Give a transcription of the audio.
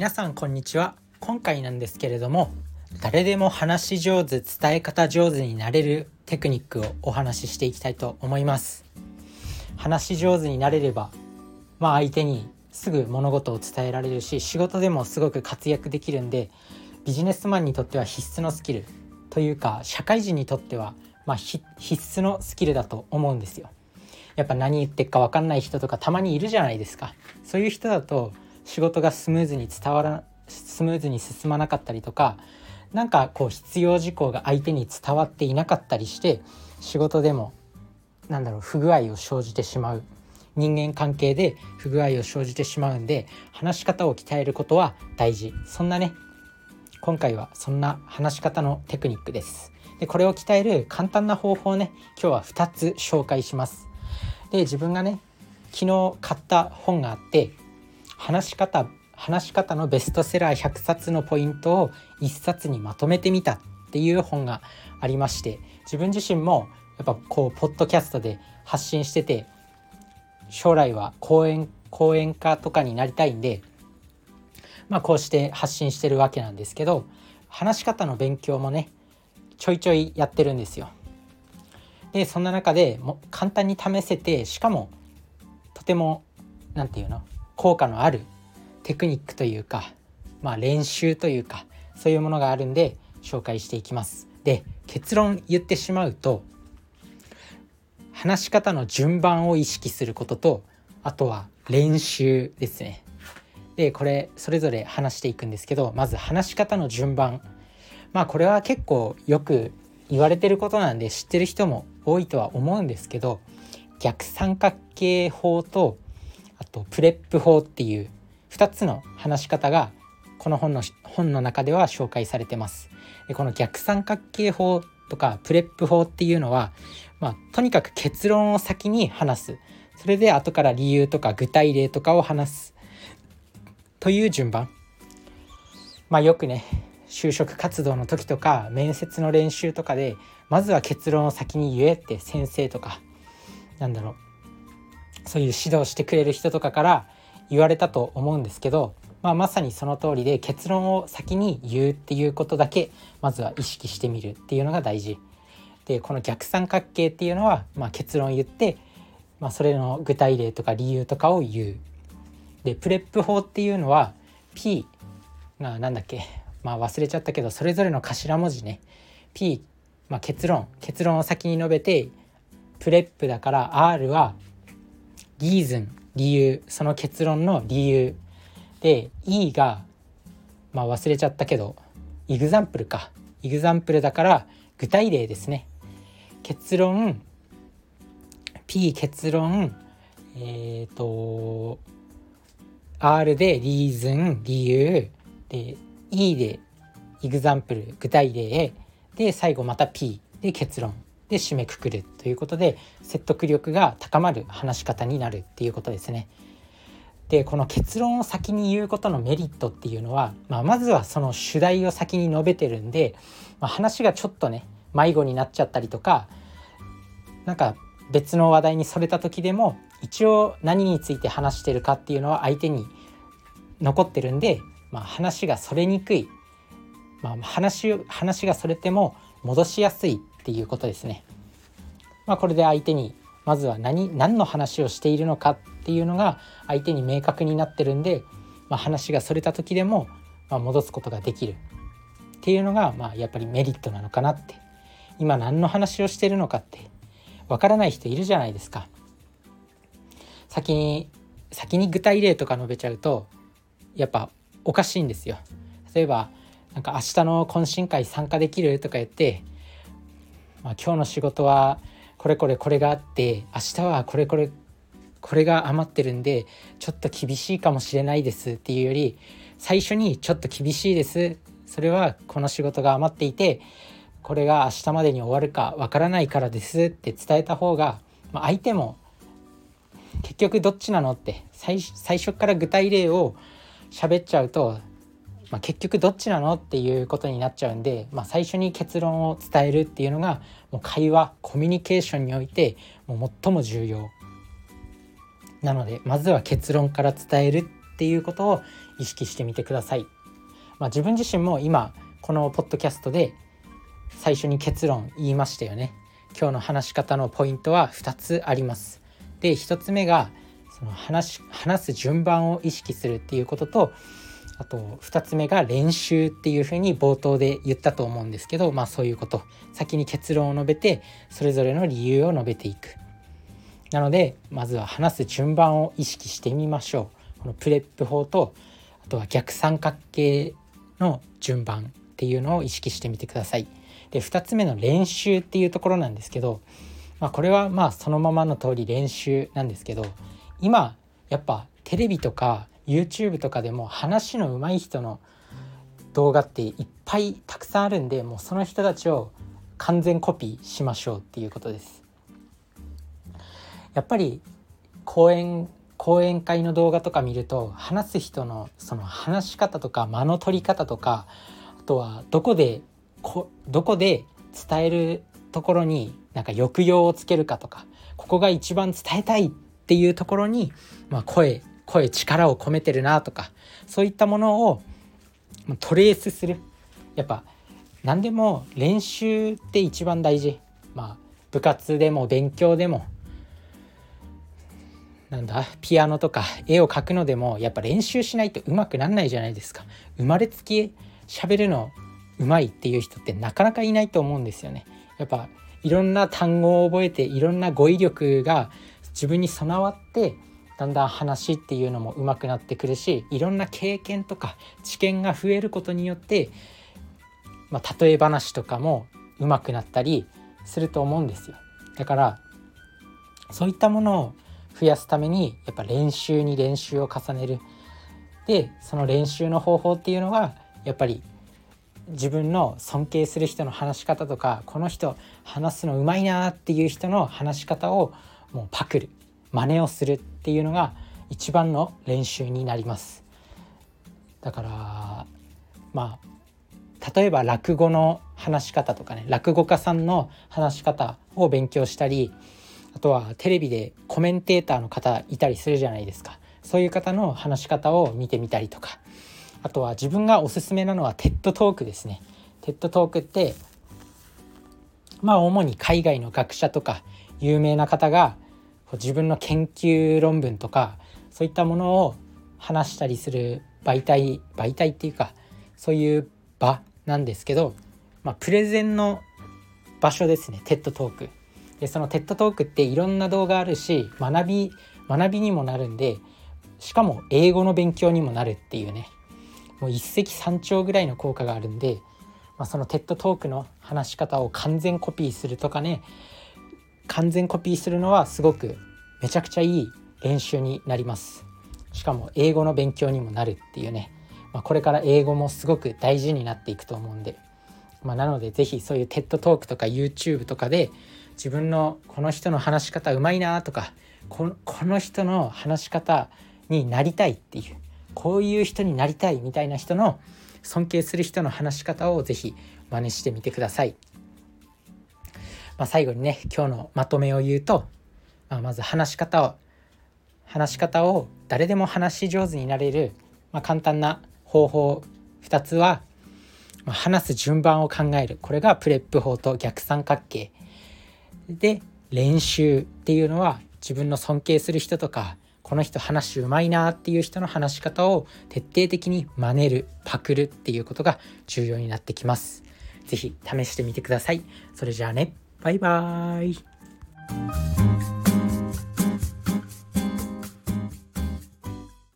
皆さんこんにちは今回なんですけれども誰でも話し上手伝え方上手になれるテクニックをお話ししていきたいと思います話し上手になれればまあ相手にすぐ物事を伝えられるし仕事でもすごく活躍できるんでビジネスマンにとっては必須のスキルというか社会人にとってはまあ、必須のスキルだと思うんですよ。やっぱ何言ってっか分かんない人とかたまにいるじゃないですか。そういう人だと仕事がスムーズに伝わらスムーズに進まなかったりとかなんかこう必要事項が相手に伝わっていなかったりして仕事でもなんだろう不具合を生じてしまう人間関係で不具合を生じてしまうんで話し方を鍛えることは大事。そんなね今回はそんな話し方のテクニックです。でこれを鍛える簡単な方法をね今日は2つ紹介します。で自分がね昨日買った本があって話し方話し方のベストセラー100冊のポイントを1冊にまとめてみたっていう本がありまして自分自身もやっぱこうポッドキャストで発信してて将来は講演講演家とかになりたいんでまあこうして発信してるわけなんですけど話し方の勉強もねちょいちょいやってるんですよ。でそんな中でも簡単に試せてしかもとても何て言うの？効果のあるテクニックというかまあ練習というかそういうものがあるんで紹介していきます。で結論言ってしまうと話し方の順番を意識することとあとは練習ですね。でこれそれぞれ話していくんですけどまず話し方の順番まあこれは結構よく言われてることなんで知ってる人も多いとは思うんですけど逆三角形法とと PREP 法っていう2つの話し方がこの本の本の中では紹介されてます。でこの逆三角形法とかプレップ法っていうのは、まあ、とにかく結論を先に話す。それで後から理由とか具体例とかを話す。という順番。まあよくね就職活動の時とか面接の練習とかでまずは結論を先に言えって先生とかなんだろう。そういう指導してくれる人とかから言われたと思うんですけど、まあ、まさにその通りで結論を先に言うっていうことだけまずは意識してみるっていうのが大事。でこの逆三角形っていうのは、まあ、結論を言って、まあ、それの具体例とか理由とかを言う。で PREP 法っていうのは P が何だっけまあ忘れちゃったけどそれぞれの頭文字ね P、まあ、結論結論を先に述べて PREP だから R はリーズン理由その結論の理由。で E がまあ忘れちゃったけど example か。 example だから具体例ですね。結論 P 結論えっ、ー、と R でリーズン理由。で E でイグザンプル具体例。で最後また P で結論。で締めくくるということで説得力が高まる話し方になるっていうことですね。でこの結論を先に言うことのメリットっていうのは、まあ、まずはその主題を先に述べてるんで、まあ、話がちょっとね迷子になっちゃったりとかなんか別の話題にそれた時でも一応何について話してるかっていうのは相手に残ってるんでまあ、話がそれにくい、まあ、話話がそれても戻しやすいっていうことですね。まあ、これで相手にまずは何何の話をしているのかっていうのが相手に明確になってるんで、まあ、話がそれた時でも、まあ、戻すことができるっていうのが、まあ、やっぱりメリットなのかなって今何の話をしてるのかってわからない人いるじゃないですか。先に先に具体例とか述べちゃうとやっぱおかしいんですよ。例えばなんか明日の懇親会参加できるとか言って、まあ、今日の仕事はこれこれこれがあって明日はこれこれこれが余ってるんでちょっと厳しいかもしれないですっていうより最初にちょっと厳しいです。それはこの仕事が余っていてこれが明日までに終わるかわからないからですって伝えた方が、まあ、相手も結局どっちなのって最初から具体例を喋っちゃうと、まあ、結局どっちなのっていうことになっちゃうんで、まあ、最初に結論を伝えるっていうのがもう会話コミュニケーションにおいてもう最も重要なのでまずは結論から伝えるっていうことを意識してみてください。まあ、自分自身も今このポッドキャストで最初に結論言いましたよね。今日の話し方のポイントは2つあります。で1つ目がその話話す順番を意識するっていうこととあと2つ目が練習っていうふうに冒頭で言ったと思うんですけどまあそういうこと。先に結論を述べてそれぞれの理由を述べていく。なのでまずは話す順番を意識してみましょう。このプレップ法とあとは逆三角形の順番っていうのを意識してみてください。で2つ目の練習っていうところなんですけど、まあ、これはまあそのままの通り練習なんですけど今やっぱテレビとか YouTube とかでも話の上手い人の動画っていっぱいたくさんあるんでもうその人たちを完全コピーしましょうっていうことです。やっぱり講演講演会の動画とか見ると話す人のその話し方とか間の取り方とかあとはどこでこどこで伝えるところになんか抑揚をつけるかとかここが一番伝えたいっていうところに、まあ、声声力を込めてるなとかそういったものをトレースする。やっぱ何でも練習って一番大事。まあ部活でも勉強でも。なんだピアノとか絵を描くのでもやっぱ練習しないとうまくなんないじゃないですか。生まれつき喋るのうまいっていう人ってなかなかいないと思うんですよね。やっぱいろんな単語を覚えていろんな語彙力が自分に備わってだんだん話っていうのも上手くなってくるしいろんな経験とか知見が増えることによって、まあ、例え話とかも上手くなったりすると思うんですよ。だからそういったものを増やすためにやっぱ練習に練習を重ねる。でその練習の方法っていうのはやっぱり自分の尊敬する人の話し方とかこの人話すのうまいなっていう人の話し方をもうパクる真似をするっていうのが一番の練習になります。だからまあ例えば落語の話し方とかね落語家さんの話し方を勉強したりあとはテレビでコメンテーターの方いたりするじゃないですか。そういう方の話し方を見てみたりとか。あとは自分がおすすめなのはテッドトークですね。TED Talk ってまあ主に海外の学者とか有名な方が自分の研究論文とかそういったものを話したりする媒体媒体っていうかそういう場なんですけど、まあ、プレゼンの場所ですね。 TED Talk でその TED Talk っていろんな動画あるし学び学びにもなるんでしかも英語の勉強にもなるっていうね。もう一石三鳥ぐらいの効果があるんで、まあ、そのテッドトークの話し方を完全コピーするとかね完全コピーするのはすごくめちゃくちゃいい練習になります。しかも英語の勉強にもなるっていうね、まあ、これから英語もすごく大事になっていくと思うんで、まあ、なので是非そういう TED トークとか YouTube とかで自分のこの人の話し方うまいなとかこの人の話し方になりたいっていうこういう人になりたいみたいな人の尊敬する人の話し方を是非真似してみてください。まあ、最後にね今日のまとめを言うと、まあ、まず話し方を話し方を誰でも話し上手になれる、まあ、簡単な方法2つは、まあ、話す順番を考えるこれがプレップ法と逆三角形で練習っていうのは自分の尊敬する人とかこの人話うまいなっていう人の話し方を徹底的に真似るパクるっていうことが重要になってきます。是非試してみてください。それじゃあね。バイバーイ。